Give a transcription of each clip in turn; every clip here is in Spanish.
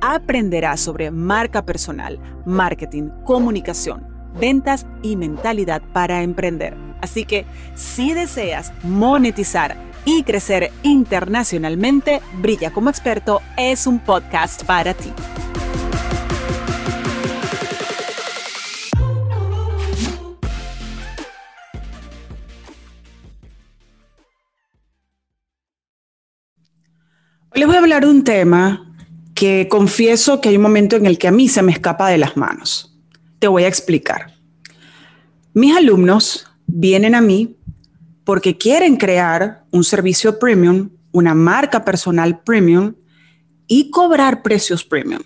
aprenderás sobre marca personal, marketing, comunicación, ventas y mentalidad para emprender. Así que si deseas monetizar y crecer internacionalmente, Brilla como experto es un podcast para ti. Les voy a hablar de un tema que confieso que hay un momento en el que a mí se me escapa de las manos. Te voy a explicar. Mis alumnos vienen a mí porque quieren crear un servicio premium, una marca personal premium y cobrar precios premium.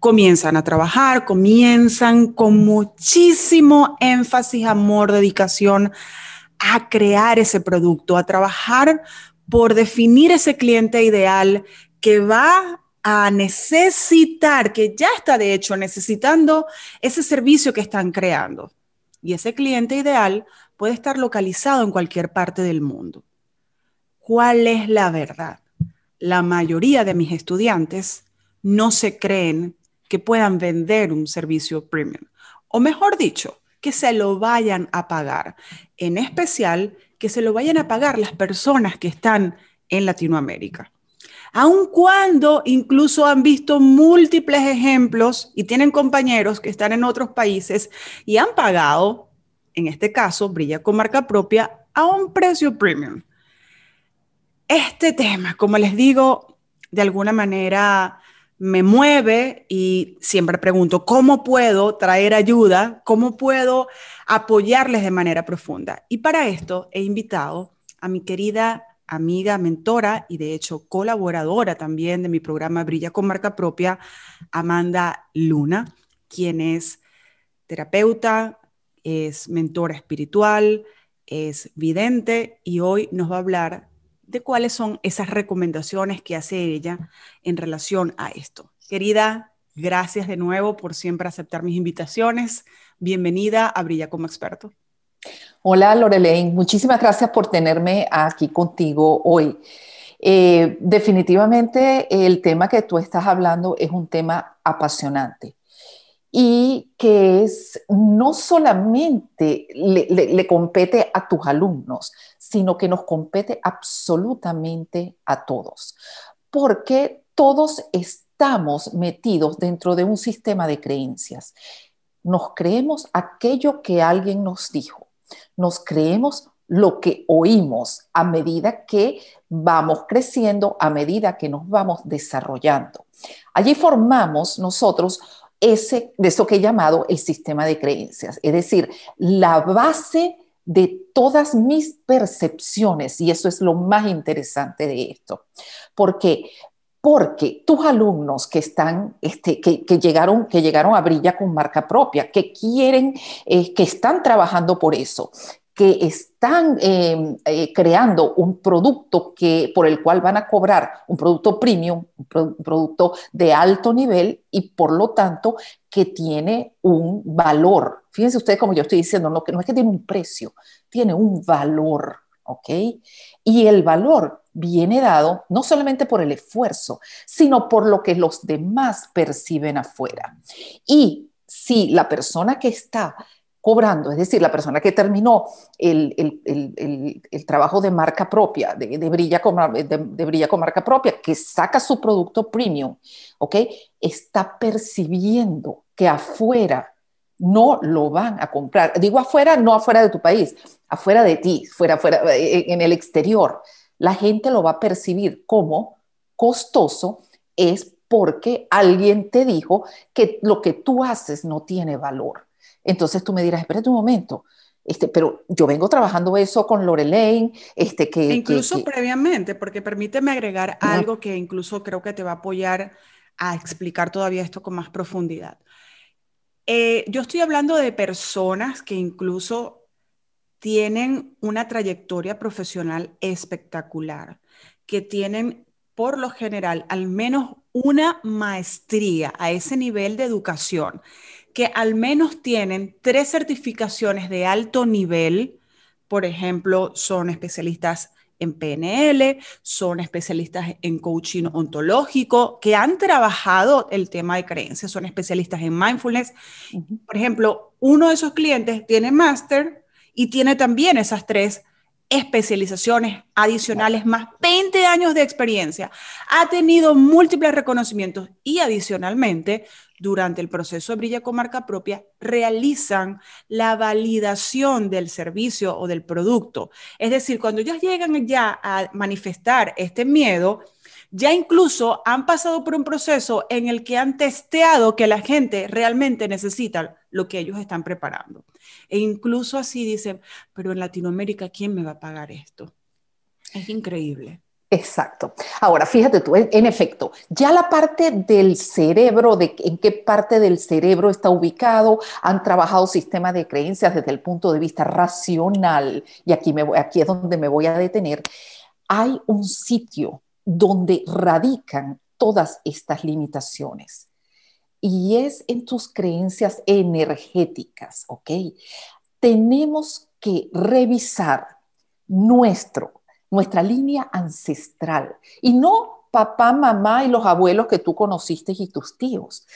Comienzan a trabajar, comienzan con muchísimo énfasis, amor, dedicación a crear ese producto, a trabajar por definir ese cliente ideal que va a necesitar, que ya está de hecho necesitando ese servicio que están creando. Y ese cliente ideal puede estar localizado en cualquier parte del mundo. ¿Cuál es la verdad? La mayoría de mis estudiantes no se creen que puedan vender un servicio premium. O mejor dicho, que se lo vayan a pagar. En especial, que se lo vayan a pagar las personas que están en Latinoamérica aun cuando incluso han visto múltiples ejemplos y tienen compañeros que están en otros países y han pagado, en este caso, brilla con marca propia, a un precio premium. Este tema, como les digo, de alguna manera me mueve y siempre pregunto, ¿cómo puedo traer ayuda? ¿Cómo puedo apoyarles de manera profunda? Y para esto he invitado a mi querida amiga, mentora y de hecho colaboradora también de mi programa Brilla con Marca Propia, Amanda Luna, quien es terapeuta, es mentora espiritual, es vidente y hoy nos va a hablar de cuáles son esas recomendaciones que hace ella en relación a esto. Querida, gracias de nuevo por siempre aceptar mis invitaciones. Bienvenida a Brilla como experto. Hola Lorelaine, muchísimas gracias por tenerme aquí contigo hoy. Eh, definitivamente el tema que tú estás hablando es un tema apasionante y que es no solamente le, compete a tus alumnos, sino que nos compete absolutamente a todos, porque todos estamos metidos dentro de un sistema de creencias. Nos creemos aquello que alguien nos dijo nos creemos lo que oímos a medida que vamos creciendo, a medida que nos vamos desarrollando. Allí formamos nosotros ese, de eso que he llamado el sistema de creencias, es decir, la base de todas mis percepciones, y eso es lo más interesante de esto, porque porque tus alumnos que están, este, que, llegaron, que llegaron a Brilla con marca propia, que quieren, eh, que están trabajando por eso, que están em, eh, creando un producto que, por el cual van a cobrar un producto premium, un, producto de alto nivel y por lo tanto que tiene un valor. Fíjense ustedes como yo estoy diciendo, no, que no es que tiene un precio, tiene un valor, ¿ok? Y el valor viene dado no solamente por el esfuerzo, sino por lo que los demás perciben afuera. Y si la persona que está cobrando, es decir, la persona que terminó el, trabajo de marca propia, de, brilla con, de, brilla con marca propia, que saca su producto premium, ¿ok? Está percibiendo que afuera no lo van a comprar. Digo afuera, no afuera de tu país, afuera de ti, fuera, fuera, eh, en el exterior la gente lo va a percibir como costoso es porque alguien te dijo que lo que tú haces no tiene valor. Entonces tú me dirás, espérate un momento, este, pero yo vengo trabajando eso con Lorelaine, este, que... E incluso previamente, porque permíteme agregar algo que incluso creo que te va a apoyar a explicar todavía esto con más profundidad. Eh, yo estoy hablando de personas que incluso tienen una trayectoria profesional espectacular, que tienen por lo general al menos una maestría a ese nivel de educación, que al menos tienen tres certificaciones de alto nivel, por ejemplo, son especialistas en PNL, son especialistas en coaching ontológico, que han trabajado el tema de creencias, son especialistas en mindfulness. Por ejemplo, uno de esos clientes tiene máster y tiene también esas tres especializaciones adicionales, más 20 años de experiencia. Ha tenido múltiples reconocimientos y adicionalmente, durante el proceso de Brilla con marca propia, realizan la validación del servicio o del producto. Es decir, cuando ellos llegan ya a manifestar este miedo, ya incluso han pasado por un proceso en el que han testeado que la gente realmente necesita lo que ellos están preparando. E incluso así dicen, pero en Latinoamérica, ¿quién me va a pagar esto? Es increíble. Exacto. Ahora, fíjate tú, en efecto, ya la parte del cerebro, de en qué parte del cerebro está ubicado, han trabajado sistemas de creencias desde el punto de vista racional, y aquí, me aquí es donde me voy a detener. Hay un sitio donde radican todas estas limitaciones. Y es en tus creencias energéticas, ¿ok? Tenemos que revisar nuestro, nuestra línea ancestral y no papá, mamá y los abuelos que tú conociste y tus tíos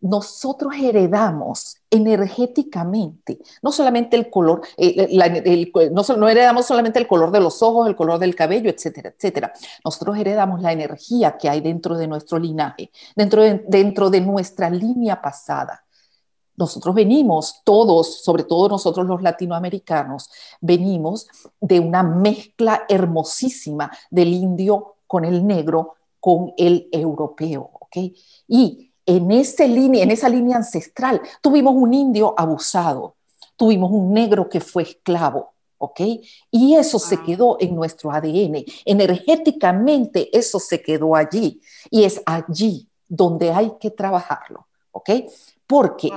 nosotros heredamos energéticamente, no solamente el color, eh, eh, no, heredamos solamente el color de los ojos, el color del cabello, etcétera, etcétera. Nosotros heredamos la energía que hay dentro de nuestro linaje, dentro de, dentro de nuestra línea pasada. Nosotros venimos, todos, sobre todo nosotros los latinoamericanos, venimos de una mezcla hermosísima del indio con el negro, con el europeo, ¿ok? Y en, ese línea, en esa línea ancestral tuvimos un indio abusado, tuvimos un negro que fue esclavo, ¿ok? Y eso se quedó en nuestro ADN. Energéticamente eso se quedó allí y es allí donde hay que trabajarlo, ¿ok? Porque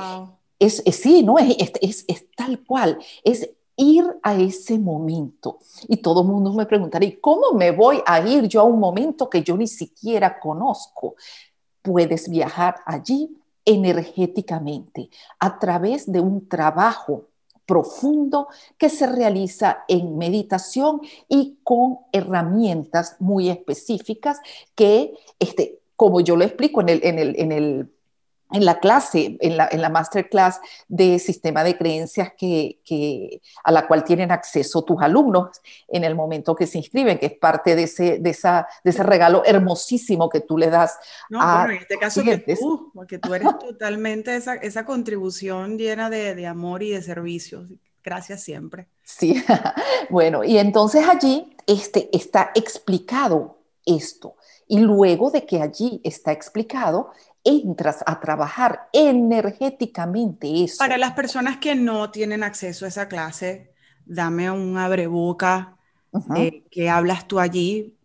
es, sí, ¿no? Es, es, es, tal cual, es ir a ese momento. Y todo el mundo me preguntará, ¿y cómo me voy a ir yo a un momento que yo ni siquiera conozco? puedes viajar allí energéticamente a través de un trabajo profundo que se realiza en meditación y con herramientas muy específicas que, este, como yo lo explico en el, en el, en el en la clase, en la, en la masterclass de sistema de creencias que, a la cual tienen acceso tus alumnos en el momento que se inscriben, que es parte de ese, de esa, de ese regalo hermosísimo que tú le das. No, bueno, en este caso que tú, porque tú eres totalmente esa, esa contribución llena de, de amor y de servicios. Gracias siempre. Sí, bueno, y entonces allí este, está explicado esto. Y luego de que allí está explicado, entras a trabajar energéticamente eso. Para las personas que no tienen acceso a esa clase, dame un abreboca de que hablas tú allí.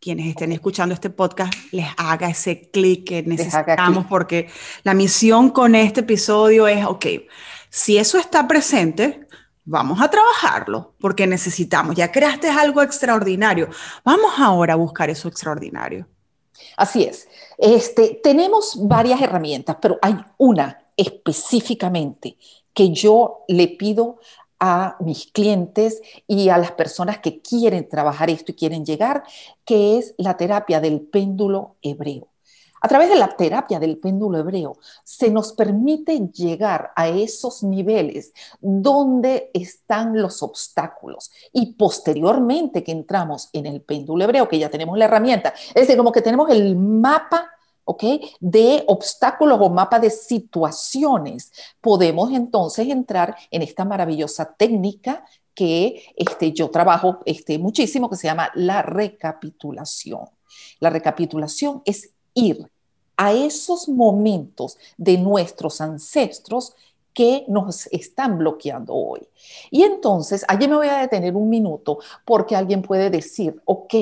Quienes estén escuchando este podcast, les haga ese clic que necesitamos, porque la misión con este episodio es, ok, si eso está presente, vamos a trabajarlo, porque necesitamos, ya creaste algo extraordinario, vamos ahora a buscar eso extraordinario. Así es. Este, tenemos varias herramientas, pero hay una específicamente que yo le pido a mis clientes y a las personas que quieren trabajar esto y quieren llegar, que es la terapia del péndulo hebreo. A través de la terapia del péndulo hebreo se nos permite llegar a esos niveles donde están los obstáculos y posteriormente que entramos en el péndulo hebreo, que ya tenemos la herramienta, es decir, como que tenemos el mapa ¿ok? De obstáculos o mapa de situaciones. Podemos entonces entrar en esta maravillosa técnica que este, yo trabajo este, muchísimo, que se llama la recapitulación. La recapitulación es ir a esos momentos de nuestros ancestros que nos están bloqueando hoy. Y entonces, allí me voy a detener un minuto porque alguien puede decir, ok,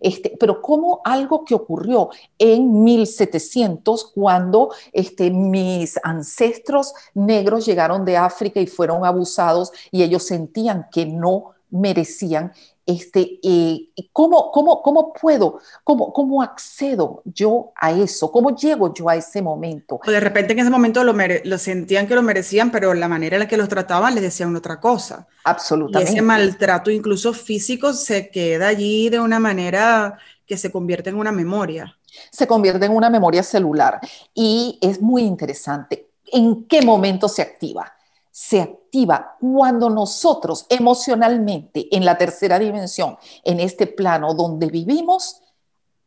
este, pero ¿cómo algo que ocurrió en 1700 cuando este, mis ancestros negros llegaron de África y fueron abusados y ellos sentían que no merecían este, eh, ¿cómo, cómo, cómo puedo, cómo, cómo accedo yo a eso? ¿Cómo llego yo a ese momento? de repente en ese momento lo, lo, sentían que lo merecían, pero la manera en la que los trataban les decían otra cosa. Absolutamente. Y ese maltrato, incluso físico, se queda allí de una manera que se convierte en una memoria. Se convierte en una memoria celular. Y es muy interesante. ¿En qué momento se activa? Se activa cuando nosotros emocionalmente en la tercera dimensión, en este plano donde vivimos,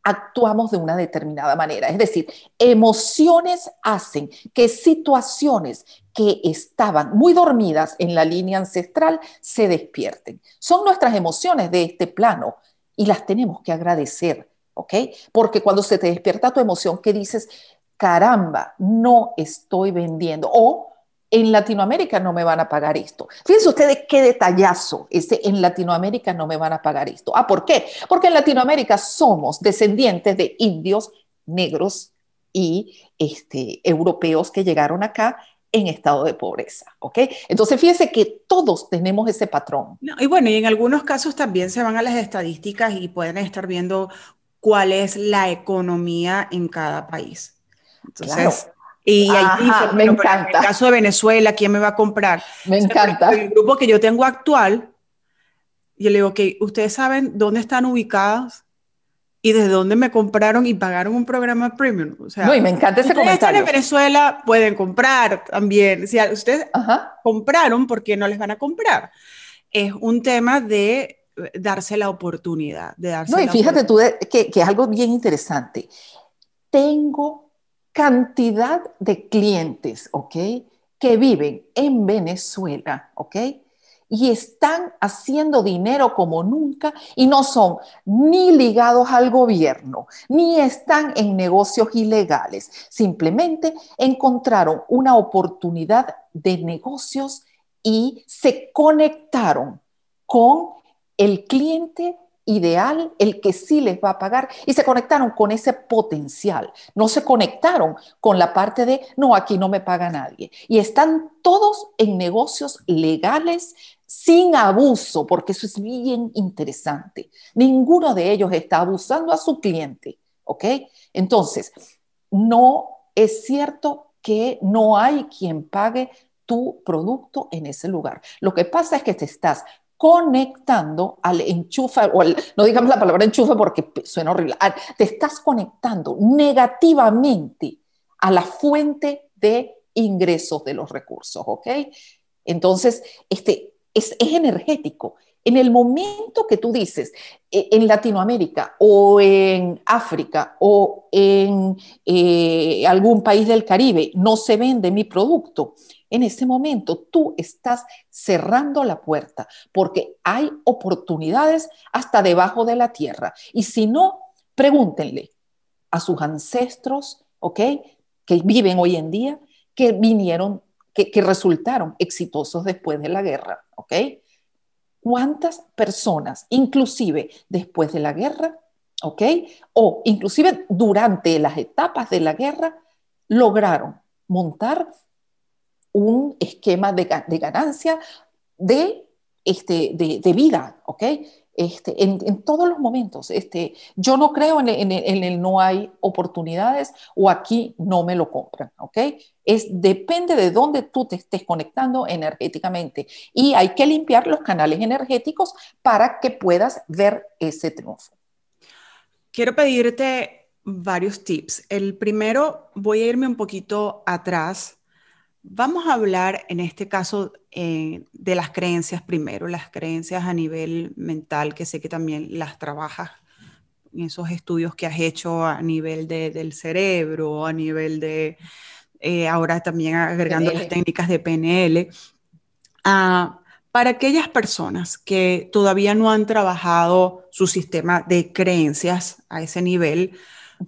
actuamos de una determinada manera. Es decir, emociones hacen que situaciones que estaban muy dormidas en la línea ancestral se despierten. Son nuestras emociones de este plano y las tenemos que agradecer, ¿ok? Porque cuando se te despierta tu emoción, que dices, caramba, no estoy vendiendo o en Latinoamérica no me van a pagar esto. Fíjense ustedes qué detallazo ese en Latinoamérica no me van a pagar esto. Ah, ¿por qué? Porque en Latinoamérica somos descendientes de indios negros y este, europeos que llegaron acá en estado de pobreza, ¿ok? Entonces fíjense que todos tenemos ese patrón. y bueno, y en algunos casos también se van a las estadísticas y pueden estar viendo cuál es la economía en cada país. Entonces, y me encanta. En el caso de Venezuela, ¿quién me va a comprar? Me encanta. El grupo que yo tengo actual, yo le digo, que ustedes saben dónde están ubicados y desde dónde me compraron y pagaron un programa premium. O sea, no, y me encanta ese comentario. Están en Venezuela, pueden comprar también. Si ustedes compraron, ¿por qué no les van a comprar? Es un tema de darse la oportunidad. De darse no, y fíjate tú que, que es algo bien interesante. Tengo cantidad de clientes, ¿ok? Que viven en Venezuela, ¿ok? Y están haciendo dinero como nunca y no son ni ligados al gobierno, ni están en negocios ilegales. Simplemente encontraron una oportunidad de negocios y se conectaron con el cliente ideal, el que sí les va a pagar, y se conectaron con ese potencial, no se conectaron con la parte de, no, aquí no me paga nadie. Y están todos en negocios legales sin abuso, porque eso es bien interesante. Ninguno de ellos está abusando a su cliente, ¿ok? Entonces, no es cierto que no hay quien pague tu producto en ese lugar. Lo que pasa es que te estás conectando al enchufe, o no digamos la palabra enchufe porque suena horrible, te estás conectando negativamente a la fuente de ingresos de los recursos, ¿ok? Entonces, este, es, energético. En el momento que tú dices e, en Latinoamérica o en África o en eh, algún país del Caribe no se vende mi producto, en ese momento tú estás cerrando la puerta porque hay oportunidades hasta debajo de la tierra. Y si no, pregúntenle a sus ancestros, ¿ok? Que viven hoy en día, que vinieron, que, que resultaron exitosos después de la guerra, ¿ok? ¿Cuántas personas, inclusive después de la guerra, ¿ok? O inclusive durante las etapas de la guerra, lograron montar un esquema de, ganancia de, este, de, vida, ¿ok? Este, en, todos los momentos. Este, yo no creo en, el no hay oportunidades o aquí no me lo compran, ¿ok? Es, depende de dónde tú te estés conectando energéticamente y hay que limpiar los canales energéticos para que puedas ver ese triunfo. Quiero pedirte varios tips. El primero, voy a irme un poquito atrás Vamos a hablar en este caso eh, de las creencias primero, las creencias a nivel mental, que sé que también las trabajas en esos estudios que has hecho a nivel del cerebro, a nivel de, eh, ahora también agregando las técnicas de PNL. Ah, para aquellas personas que todavía no han trabajado su sistema de creencias a ese nivel,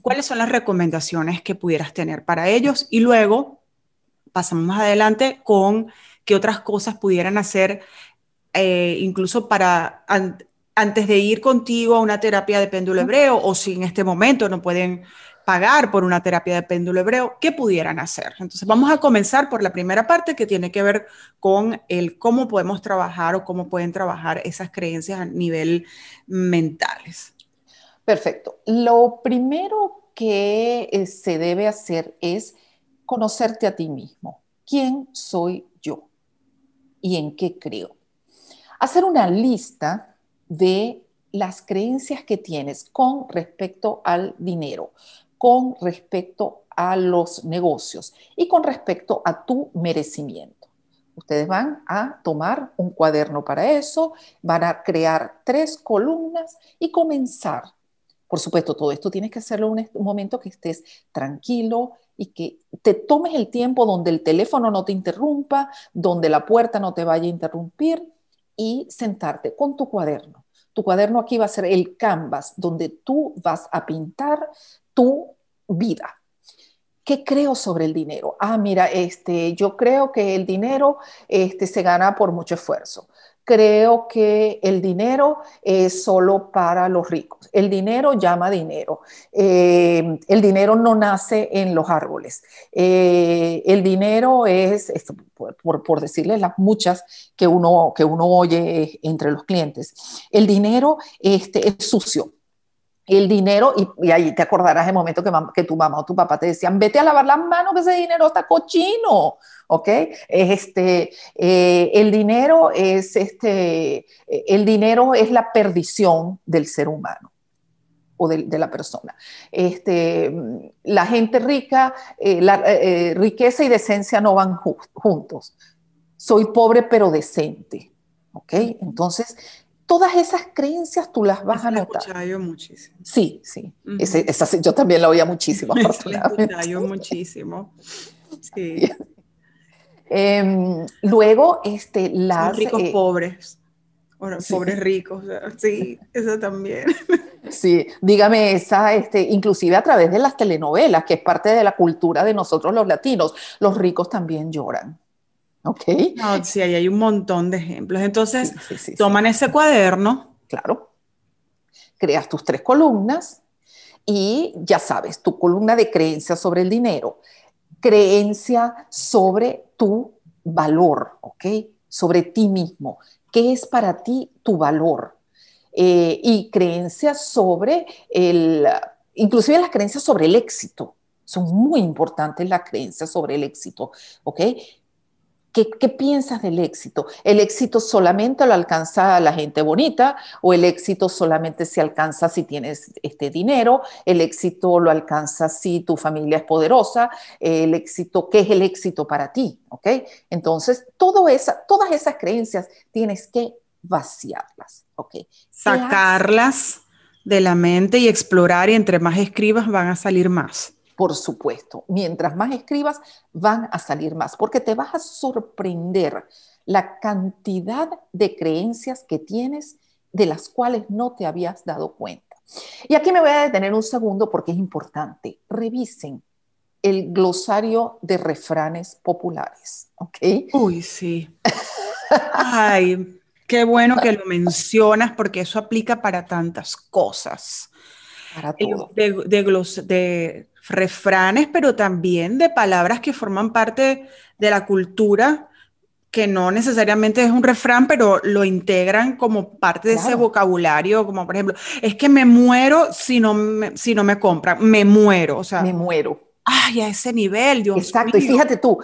¿cuáles son las recomendaciones que pudieras tener para ellos? Y luego pasamos más adelante con qué otras cosas pudieran hacer, eh, incluso para antes de ir contigo a una terapia de péndulo hebreo o si en este momento no pueden pagar por una terapia de péndulo hebreo, ¿qué pudieran hacer? Entonces vamos a comenzar por la primera parte que tiene que ver con el cómo podemos trabajar o cómo pueden trabajar esas creencias a nivel mentales. Perfecto. Lo primero que eh, se debe hacer es conocerte a ti mismo. ¿Quién soy yo? ¿Y en qué creo? Hacer una lista de las creencias que tienes con respecto al dinero, con respecto a los negocios y con respecto a tu merecimiento. Ustedes van a tomar un cuaderno para eso, van a crear tres columnas y comenzar. Por supuesto, todo esto tienes que hacerlo en un momento que estés tranquilo y que te tomes el tiempo donde el teléfono no te interrumpa, donde la puerta no te vaya a interrumpir y sentarte con tu cuaderno. Tu cuaderno aquí va a ser el canvas donde tú vas a pintar tu vida. ¿Qué creo sobre el dinero? Ah, mira, este, yo creo que el dinero este, se gana por mucho esfuerzo. Creo que el dinero es solo para los ricos. El dinero llama dinero. Eh, el dinero no nace en los árboles. Eh, el dinero es, por, por, decirles las muchas que uno, que uno oye entre los clientes, el dinero este, es sucio el dinero, y, ahí te acordarás el momento que, tu mamá o tu papá te decían, vete a lavar las manos, que ese dinero está cochino, ¿ok? Este, eh, el dinero es, este, el dinero es la perdición del ser humano o de, la persona. Este, la gente rica, eh, la eh, riqueza y decencia no van juntos. Soy pobre pero decente, ¿ok? Entonces, todas esas creencias tú las vas a notar. yo muchísimo. Sí, sí. yo también la oía muchísimo, afortunadamente. yo muchísimo. Sí. Em, luego, este, las... ricos eh, pobres. Bueno, pobres ricos. Sí, eso también. Sí, dígame esa, este, inclusive a través de las telenovelas, que es parte de la cultura de nosotros los latinos, los ricos también lloran. ¿Ok? No, sí, ahí hay un montón de ejemplos. Entonces, toman ese cuaderno. Claro. Creas tus tres columnas y ya sabes, tu columna de creencia sobre el dinero, creencia sobre tu valor, ¿ok? Sobre ti mismo. ¿Qué es para ti tu valor? Eh, y creencias sobre el, inclusive las creencias sobre el éxito. Son muy importantes las creencias sobre el éxito, ¿ok? ¿Qué, piensas del éxito? ¿El éxito solamente lo alcanza la gente bonita o el éxito solamente se alcanza si tienes este dinero? ¿El éxito lo alcanza si tu familia es poderosa? ¿El éxito, qué es el éxito para ti? ¿Ok? Entonces, todas esas creencias tienes que vaciarlas. ¿Ok? Sacarlas de la mente y explorar y entre más escribas van a salir más. Por supuesto, mientras más escribas, van a salir más, porque te vas a sorprender la cantidad de creencias que tienes de las cuales no te habías dado cuenta. Y aquí me voy a detener un segundo porque es importante. Revisen el glosario de refranes populares, ¿ok? Uy, sí. Ay, qué bueno que lo mencionas porque eso aplica para tantas cosas. Para todo. De, de, de, refranes, pero también de palabras que forman parte de la cultura, que no necesariamente es un refrán, pero lo integran como parte de ese vocabulario, como por ejemplo, es que me muero si no me, si no me compran, me muero, o sea. Me muero. Ay, a ese nivel, Dios Exacto, y fíjate tú,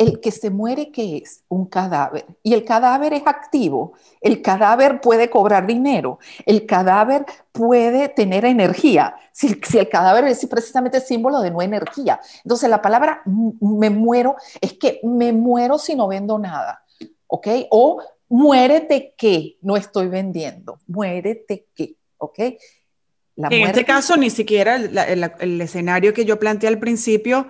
el que se muere, ¿qué es? Un cadáver. Y el cadáver es activo. El cadáver puede cobrar dinero. El cadáver puede tener energía. Si, el cadáver es precisamente símbolo de no energía. Entonces la palabra me muero es que me muero si no vendo nada. ¿Ok? O muérete que no estoy vendiendo. Muérete que. ¿Ok? en este caso, ni siquiera el, escenario que yo planteé al principio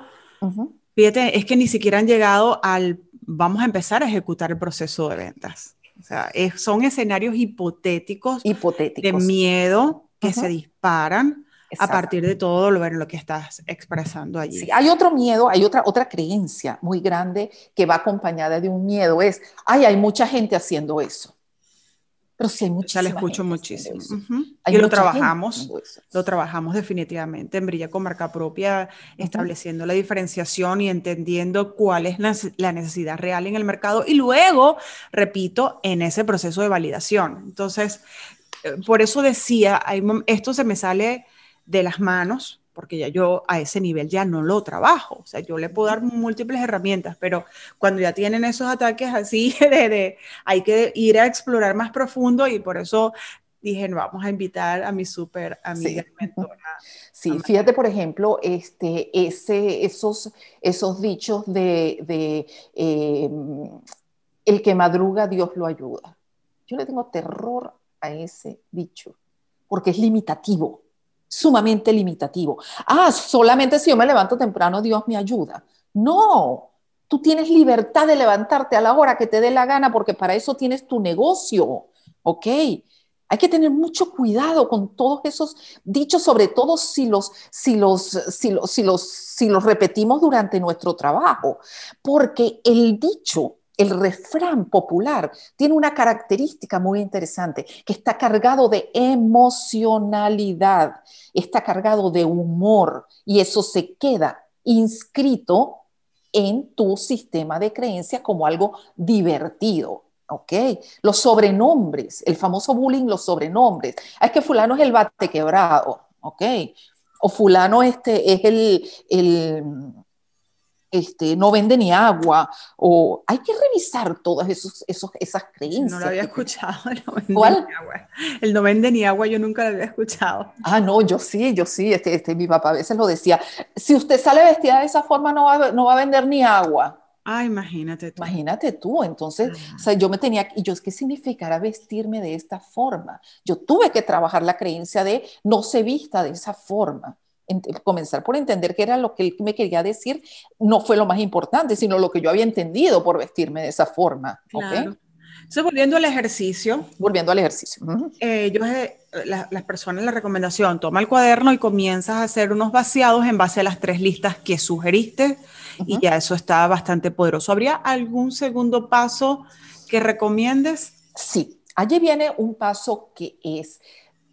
fíjate, es que ni siquiera han llegado al, vamos a empezar a ejecutar el proceso de ventas. O sea, son escenarios hipotéticos, hipotéticos, de miedo que se disparan a partir de todo lo, lo que estás expresando allí. Sí, hay otro miedo, hay otra, otra creencia muy grande que va acompañada de un miedo, es, ay, hay mucha gente haciendo eso. Pero sí hay le escucho muchísimo. Y lo trabajamos, lo trabajamos definitivamente en Brilla con Marca Propia, estableciendo la diferenciación y entendiendo cuál es la necesidad real en el mercado y luego, repito, en ese proceso de validación. Entonces, eh, por eso decía, esto se me sale de las manos, porque ya yo a ese nivel ya no lo trabajo. O sea, yo le puedo dar múltiples herramientas, pero cuando ya tienen esos ataques así, de, hay que ir a explorar más profundo y por eso dije, vamos a invitar a mi súper amiga sí. mentora. Sí, fíjate, por ejemplo, este, ese, esos, esos dichos de, em, el que madruga, Dios lo ayuda. Yo le tengo terror a ese dicho, porque es limitativo sumamente limitativo. Ah, solamente si yo me levanto temprano, Dios me ayuda. No, tú tienes libertad de levantarte a la hora que te dé la gana porque para eso tienes tu negocio, ¿ok? Hay que tener mucho cuidado con todos esos dichos, sobre todo si los, si los, si los, si los, si los repetimos durante nuestro trabajo, porque el dicho el refrán popular tiene una característica muy interesante, que está cargado de emocionalidad, está cargado de humor y eso se queda inscrito en tu sistema de creencias como algo divertido. ¿ok? Los sobrenombres, el famoso bullying, los sobrenombres. Ah, es que fulano es el bate quebrado, ¿ok? O fulano este es el, el este, no vende ni agua, o hay que revisar todas esos, esos, esas creencias. No lo había escuchado, no vende ¿Cuál? Ni agua. El no vende ni agua yo nunca lo había escuchado. Ah, no, yo sí, yo sí, este, este, mi papá a veces lo decía, si usted sale vestida de esa forma no va, no va a vender ni agua. Ah, imagínate tú. Imagínate tú, entonces, o sea, yo me tenía, y yo, ¿qué significará vestirme de esta forma? Yo tuve que trabajar la creencia de no se vista de esa forma comenzar por entender qué era lo que él me quería decir, no fue lo más importante, sino lo que yo había entendido por vestirme de esa forma. Claro. Entonces, volviendo al ejercicio. Volviendo al ejercicio. Eh, yo, eh, las personas, la recomendación, toma el cuaderno y comienzas a hacer unos vaciados en base a las tres listas que sugeriste y ya eso está bastante poderoso. ¿Habría algún segundo paso que recomiendes? Sí, allí viene un paso que es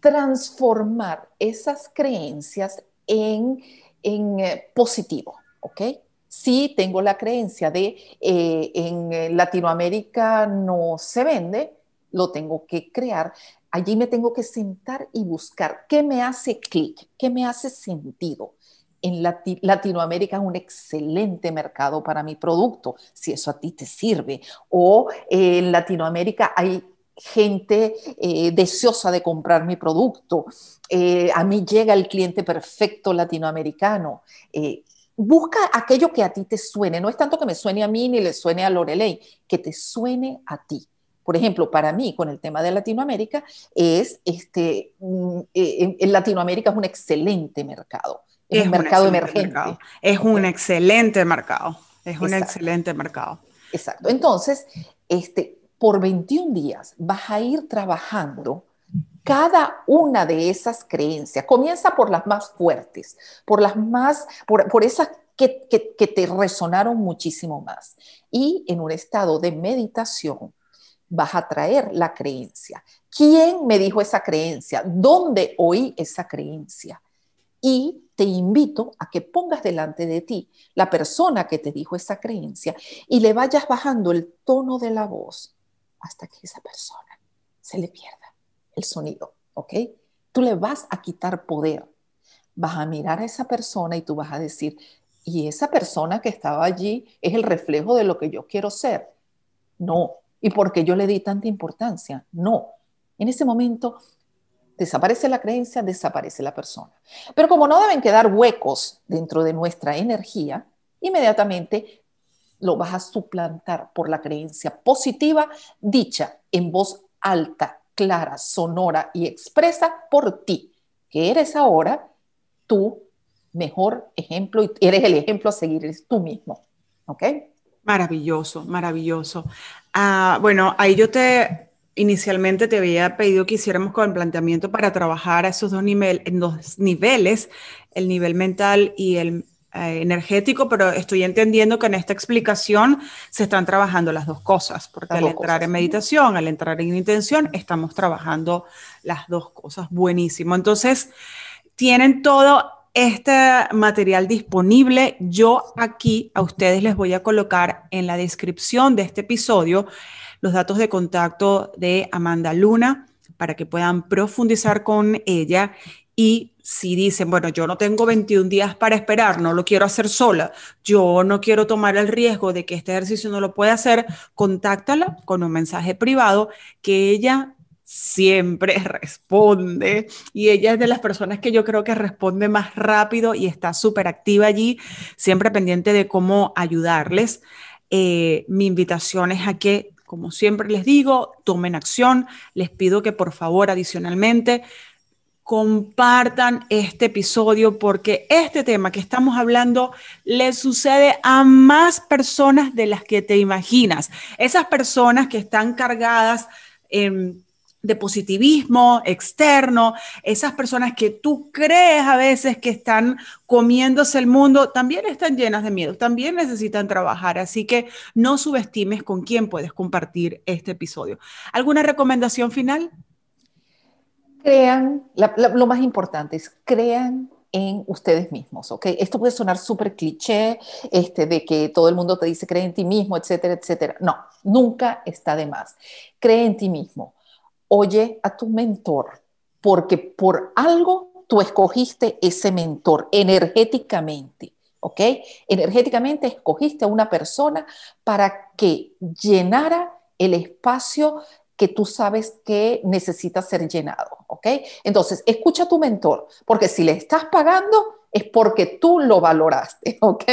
transformar esas creencias en, eh, positivo, ¿ok? Si tengo la creencia de eh, en eh, Latinoamérica no se vende, lo tengo que crear. Allí me tengo que sentar y buscar qué me hace clic, qué me hace sentido. En Latinoamérica es un excelente mercado para mi producto, si eso a ti te sirve. O en Latinoamérica hay gente eh, deseosa de comprar mi producto. Eh, a mí llega el cliente perfecto latinoamericano. Eh, busca aquello que a ti te suene. No es tanto que me suene a mí ni le suene a Lorelei, que te suene a ti. Por ejemplo, para mí, con el tema de Latinoamérica, es este, mm, en Latinoamérica es un excelente mercado. Es, un mercado emergente. Es un excelente mercado. Es un excelente mercado. Exacto. Entonces, este, por 21 días vas a ir trabajando cada una de esas creencias. Comienza por las más fuertes, por las más, por, esas que, que, te resonaron muchísimo más. Y en un estado de meditación vas a traer la creencia. ¿Quién me dijo esa creencia? ¿Dónde oí esa creencia? Y te invito a que pongas delante de ti la persona que te dijo esa creencia y le vayas bajando el tono de la voz hasta que esa persona se le pierda el sonido, ¿ok? Tú le vas a quitar poder. Vas a mirar a esa persona y tú vas a decir, y esa persona que estaba allí es el reflejo de lo que yo quiero ser. No. ¿Y por qué yo le di tanta importancia? No. En ese momento desaparece la creencia, desaparece la persona. Pero como no deben quedar huecos dentro de nuestra energía, inmediatamente lo vas a suplantar por la creencia positiva dicha en voz alta, clara, sonora y expresa por ti, que eres ahora tu mejor ejemplo y eres el ejemplo a seguir, eres tú mismo. ¿Ok? Maravilloso, maravilloso. Ah, bueno, ahí yo te inicialmente te había pedido que hiciéramos con el planteamiento para trabajar a esos dos niveles, en dos niveles, el nivel mental y el eh, energético, pero estoy entendiendo que en esta explicación se están trabajando las dos cosas, porque al entrar en meditación, al entrar en intención, estamos trabajando las dos cosas. Buenísimo. Entonces, tienen todo este material disponible. Yo aquí a ustedes les voy a colocar en la descripción de este episodio los datos de contacto de Amanda Luna para que puedan profundizar con ella y si dicen, bueno, yo no tengo 21 días para esperar, no lo quiero hacer sola, yo no quiero tomar el riesgo de que este ejercicio no lo pueda hacer, contáctala con un mensaje privado que ella siempre responde y ella es de las personas que yo creo que responde más rápido y está súper activa allí, siempre pendiente de cómo ayudarles. Eh, mi invitación es a que, como siempre les digo, tomen acción. Les pido que por favor adicionalmente compartan este episodio porque este tema que estamos hablando le sucede a más personas de las que te imaginas. Esas personas que están cargadas de positivismo externo, esas personas que tú crees a veces que están comiéndose el mundo, también están llenas de miedo, también necesitan trabajar. Así que no subestimes con quién puedes compartir este episodio. ¿Alguna recomendación final? Crean, lo más importante es crean en ustedes mismos, ¿ok? Esto puede sonar súper cliché, este, de que todo el mundo te dice cree en ti mismo, etcétera, etcétera. No, nunca está de más. Cree en ti mismo. Oye a tu mentor, porque por algo tú escogiste ese mentor energéticamente. ¿ok? Energéticamente escogiste a una persona para que llenara el espacio que tú sabes que necesita ser llenado, ¿ok? Entonces, escucha a tu mentor, porque si le estás pagando es porque tú lo valoraste, ¿ok?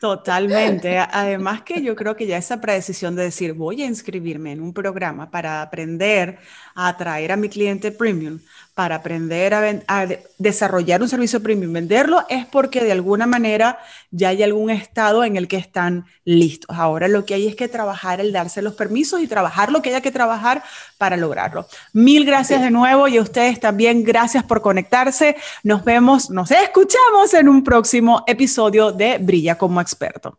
Totalmente. Además que yo creo que ya esa predecisión de decir voy a inscribirme en un programa para aprender a atraer a mi cliente premium, para aprender a, desarrollar un servicio premium, venderlo, es porque de alguna manera ya hay algún estado en el que están listos. Ahora lo que hay es que trabajar el darse los permisos y trabajar lo que haya que trabajar para lograrlo. Mil gracias de nuevo y a ustedes también gracias por conectarse. Nos vemos, nos escuchamos en un próximo episodio de Brilla como experto.